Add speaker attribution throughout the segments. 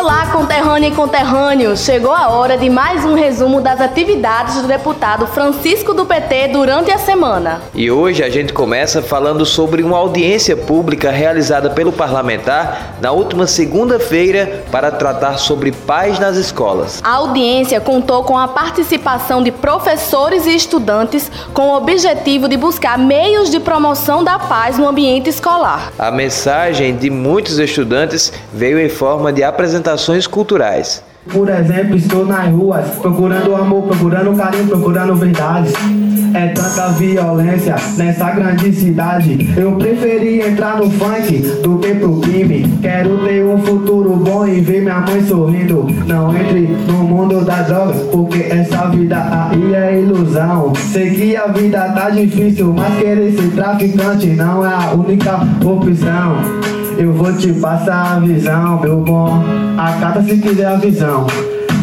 Speaker 1: Olá, conterrânea e conterrâneo! Chegou a hora de mais um resumo das atividades do deputado Francisco do PT durante a semana.
Speaker 2: E hoje a gente começa falando sobre uma audiência pública realizada pelo parlamentar na última segunda-feira para tratar sobre paz nas escolas.
Speaker 1: A audiência contou com a participação de professores e estudantes com o objetivo de buscar meios de promoção da paz no ambiente escolar.
Speaker 2: A mensagem de muitos estudantes veio em forma de apresentação culturais.
Speaker 3: Por exemplo, estou nas ruas, procurando amor, procurando carinho, procurando verdades. É tanta violência nessa grande cidade. Eu preferi entrar no funk do que pro crime. Quero ter um futuro bom e ver minha mãe sorrindo. Não entre no mundo da droga, porque essa vida aí é ilusão. Sei que a vida tá difícil, mas querer ser traficante não é a única opção. Eu vou te passar a visão, meu bom. Acata se quiser a visão.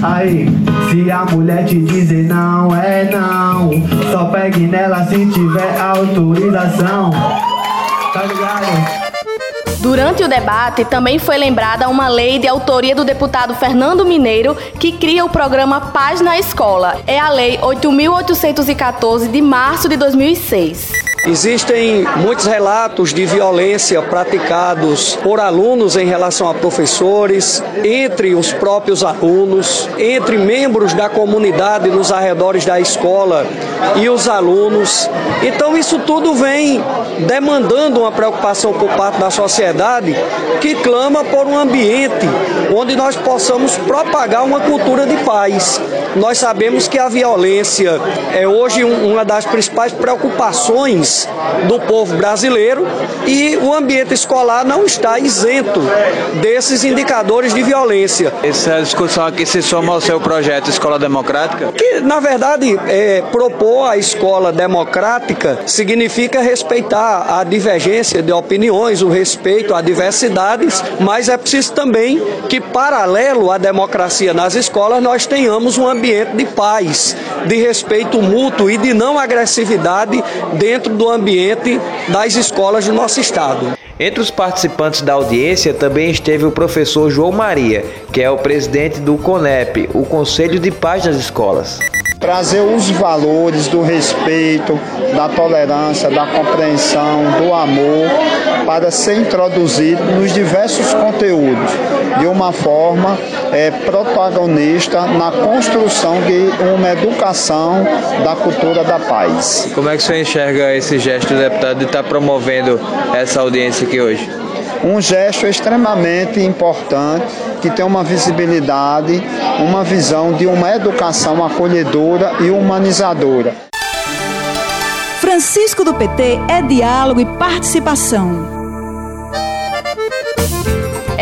Speaker 3: Aí, se a mulher te dizer não é não, só pegue nela se tiver autorização. Tá ligado?
Speaker 1: Durante o debate, também foi lembrada uma lei de autoria do deputado Fernando Mineiro que cria o programa Paz na Escola. É a Lei 8.814 de março de 2006.
Speaker 4: Existem muitos relatos de violência praticados por alunos em relação a professores, entre os próprios alunos, entre membros da comunidade nos arredores da escola e os alunos. Então, isso tudo vem demandando uma preocupação por parte da sociedade que clama por um ambiente onde nós possamos propagar uma cultura de paz. Nós sabemos que a violência é hoje uma das principais preocupações do povo brasileiro e o ambiente escolar não está isento desses indicadores de violência.
Speaker 2: Essa discussão aqui se soma ao seu projeto Escola Democrática?
Speaker 4: Que, na verdade, é, propor a escola democrática significa respeitar a divergência de opiniões, o respeito a diversidades, mas é preciso também que, paralelo à democracia nas escolas, nós tenhamos um ambiente de paz, de respeito mútuo e de não agressividade dentro do ambiente das escolas do nosso estado.
Speaker 2: Entre os participantes da audiência também esteve o professor João Maria, que é o presidente do CONEP, o Conselho de Paz das Escolas
Speaker 5: trazer os valores do respeito, da tolerância, da compreensão, do amor para ser introduzido nos diversos conteúdos de uma forma é, protagonista na construção de uma educação da cultura da paz.
Speaker 2: Como é que você enxerga esse gesto, deputado, de estar promovendo essa audiência aqui hoje?
Speaker 5: Um gesto extremamente importante que tem uma visibilidade, uma visão de uma educação acolhedora e humanizadora.
Speaker 6: Francisco do PT é diálogo e participação.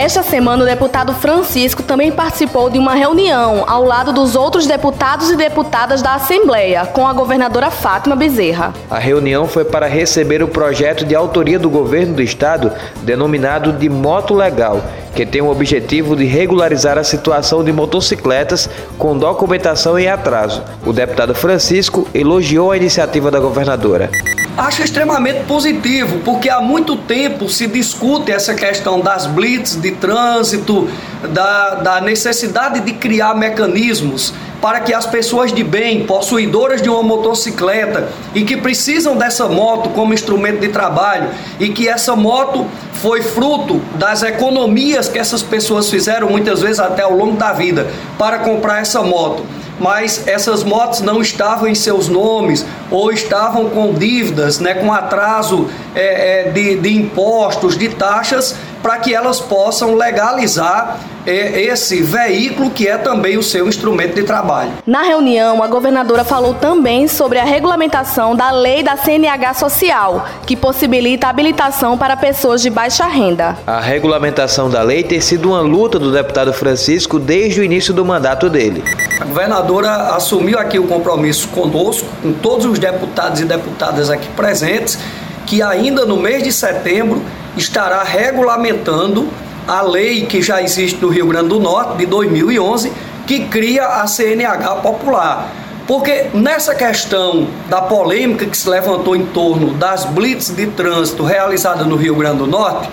Speaker 1: Esta semana, o deputado Francisco também participou de uma reunião ao lado dos outros deputados e deputadas da Assembleia, com a governadora Fátima Bezerra.
Speaker 2: A reunião foi para receber o projeto de autoria do governo do estado, denominado de Moto Legal, que tem o objetivo de regularizar a situação de motocicletas com documentação em atraso. O deputado Francisco elogiou a iniciativa da governadora.
Speaker 7: Acho extremamente positivo, porque há muito tempo se discute essa questão das blitz de trânsito, da, da necessidade de criar mecanismos para que as pessoas de bem, possuidoras de uma motocicleta e que precisam dessa moto como instrumento de trabalho e que essa moto foi fruto das economias que essas pessoas fizeram muitas vezes até ao longo da vida para comprar essa moto mas essas motos não estavam em seus nomes ou estavam com dívidas, né, com atraso é, é, de, de impostos, de taxas, para que elas possam legalizar é, esse veículo que é também o seu instrumento de trabalho.
Speaker 1: Na reunião, a governadora falou também sobre a regulamentação da lei da CNH Social, que possibilita a habilitação para pessoas de baixa renda.
Speaker 2: A regulamentação da lei tem sido uma luta do deputado Francisco desde o início do mandato dele.
Speaker 7: A governadora assumiu aqui o compromisso conosco, com todos os deputados e deputadas aqui presentes, que ainda no mês de setembro estará regulamentando a lei que já existe no Rio Grande do Norte, de 2011, que cria a CNH popular. Porque nessa questão da polêmica que se levantou em torno das blitz de trânsito realizadas no Rio Grande do Norte,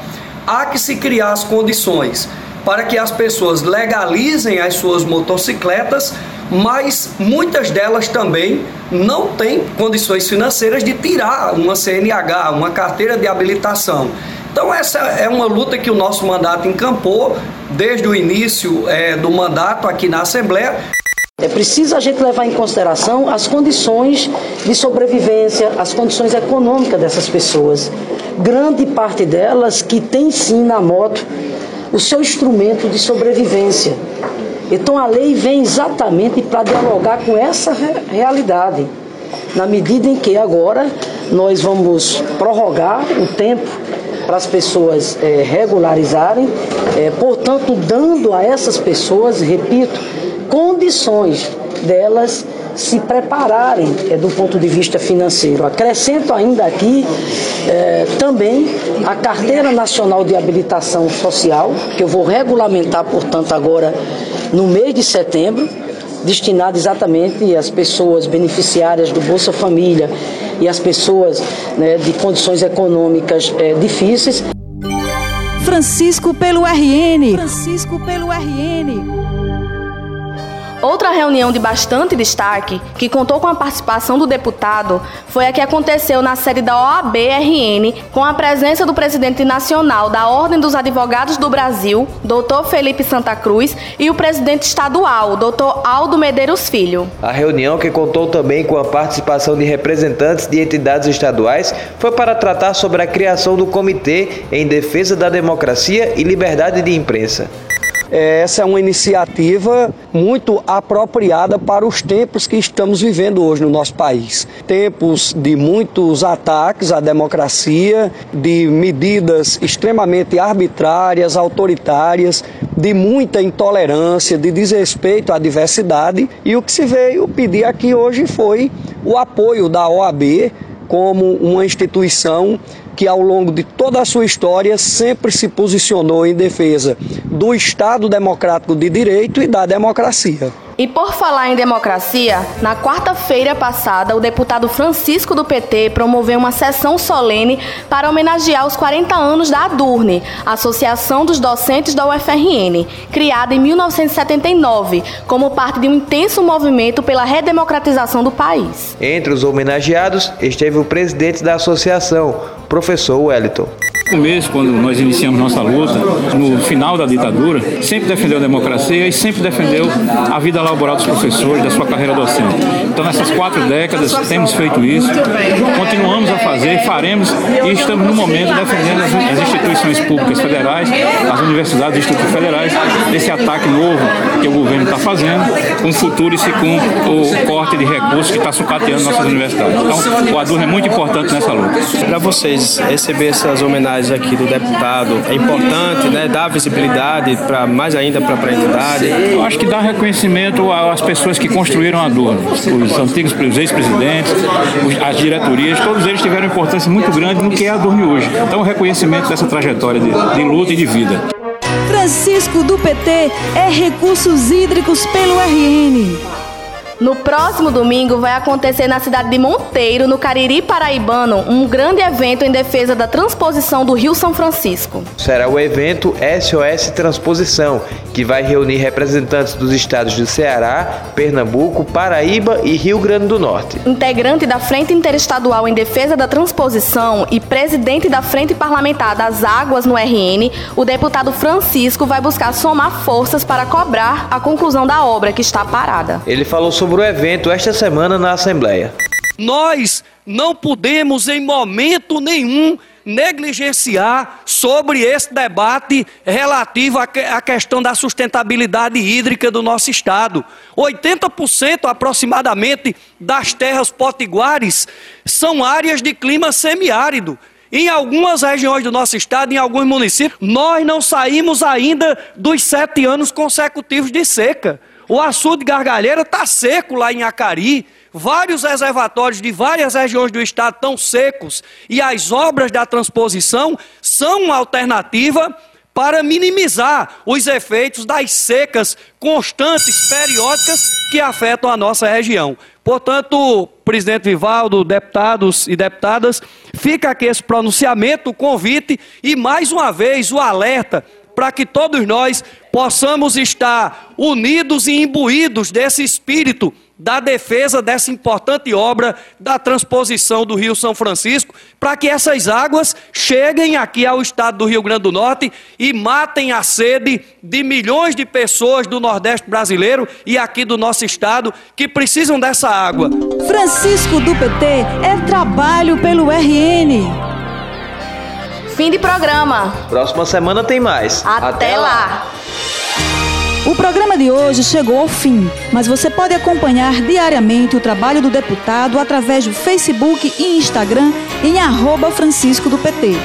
Speaker 7: há que se criar as condições para que as pessoas legalizem as suas motocicletas, mas muitas delas também não têm condições financeiras de tirar uma CNH, uma carteira de habilitação. Então, essa é uma luta que o nosso mandato encampou desde o início é, do mandato aqui na Assembleia.
Speaker 8: É preciso a gente levar em consideração as condições de sobrevivência, as condições econômicas dessas pessoas. Grande parte delas que tem sim na moto o seu instrumento de sobrevivência. Então a lei vem exatamente para dialogar com essa realidade, na medida em que agora nós vamos prorrogar o tempo para as pessoas é, regularizarem, é, portanto, dando a essas pessoas, repito, condições delas se prepararem é, do ponto de vista financeiro. Acrescento ainda aqui é, também a Carteira Nacional de Habilitação Social, que eu vou regulamentar, portanto, agora no mês de setembro, destinada exatamente às pessoas beneficiárias do Bolsa Família e às pessoas né, de condições econômicas é, difíceis.
Speaker 6: Francisco pelo RN. Francisco pelo RN.
Speaker 1: Outra reunião de bastante destaque, que contou com a participação do deputado, foi a que aconteceu na sede da OAB-RN, com a presença do presidente nacional da Ordem dos Advogados do Brasil, Dr. Felipe Santa Cruz, e o presidente estadual, Dr. Aldo Medeiros Filho.
Speaker 2: A reunião, que contou também com a participação de representantes de entidades estaduais, foi para tratar sobre a criação do Comitê em Defesa da Democracia e Liberdade de Imprensa.
Speaker 4: É, essa é uma iniciativa muito apropriada para os tempos que estamos vivendo hoje no nosso país. Tempos de muitos ataques à democracia, de medidas extremamente arbitrárias, autoritárias, de muita intolerância, de desrespeito à diversidade. E o que se veio pedir aqui hoje foi o apoio da OAB como uma instituição que ao longo de toda a sua história sempre se posicionou em defesa do Estado democrático de direito e da democracia.
Speaker 1: E por falar em democracia, na quarta-feira passada, o deputado Francisco do PT promoveu uma sessão solene para homenagear os 40 anos da ADURNE, Associação dos Docentes da UFRN, criada em 1979, como parte de um intenso movimento pela redemocratização do país.
Speaker 2: Entre os homenageados esteve o presidente da associação, professor Wellington
Speaker 9: começo, quando nós iniciamos nossa luta, no final da ditadura, sempre defendeu a democracia e sempre defendeu a vida laboral dos professores, da sua carreira docente. Então, nessas quatro décadas, temos feito isso, continuamos a fazer, faremos e estamos, no momento, defendendo as, instituições públicas federais, as universidades e institutos federais, desse ataque novo que o governo está fazendo, com o futuro e com o corte de recursos que está sucateando nossas universidades. Então, o Adurno é muito importante nessa luta.
Speaker 10: Para vocês receber essas homenagens aqui do deputado é importante, né? Dar visibilidade para mais ainda para a entidade.
Speaker 9: Eu acho que dá reconhecimento às pessoas que construíram a dor, os antigos os ex-presidentes, as diretorias, todos eles tiveram importância muito grande no que é a Durne hoje. Então, o reconhecimento dessa trajetória de, de luta e de vida.
Speaker 6: Francisco do PT é Recursos Hídricos pelo RN.
Speaker 1: No próximo domingo vai acontecer na cidade de Monteiro, no Cariri Paraibano, um grande evento em defesa da transposição do Rio São Francisco.
Speaker 2: Será o evento SOS Transposição, que vai reunir representantes dos estados do Ceará, Pernambuco, Paraíba e Rio Grande do Norte.
Speaker 1: Integrante da Frente Interestadual em Defesa da Transposição e presidente da Frente Parlamentar das Águas no RN, o deputado Francisco vai buscar somar forças para cobrar a conclusão da obra que está parada.
Speaker 2: Ele falou sobre sobre o evento esta semana na Assembleia.
Speaker 7: Nós não podemos, em momento nenhum, negligenciar sobre esse debate relativo à questão da sustentabilidade hídrica do nosso estado. 80% aproximadamente das terras potiguares são áreas de clima semiárido. Em algumas regiões do nosso estado, em alguns municípios, nós não saímos ainda dos sete anos consecutivos de seca. O açude Gargalheira está seco lá em Acari. Vários reservatórios de várias regiões do estado estão secos. E as obras da transposição são uma alternativa para minimizar os efeitos das secas constantes, periódicas, que afetam a nossa região. Portanto, presidente Vivaldo, deputados e deputadas, fica aqui esse pronunciamento, o convite e mais uma vez o alerta para que todos nós possamos estar unidos e imbuídos desse espírito da defesa dessa importante obra da transposição do Rio São Francisco, para que essas águas cheguem aqui ao estado do Rio Grande do Norte e matem a sede de milhões de pessoas do Nordeste brasileiro e aqui do nosso estado que precisam dessa água.
Speaker 6: Francisco do PT é trabalho pelo RN.
Speaker 1: Fim de programa.
Speaker 2: Próxima semana tem mais.
Speaker 1: Até, Até lá. lá.
Speaker 6: O programa de hoje chegou ao fim, mas você pode acompanhar diariamente o trabalho do deputado através do Facebook e Instagram em arroba Francisco do PT.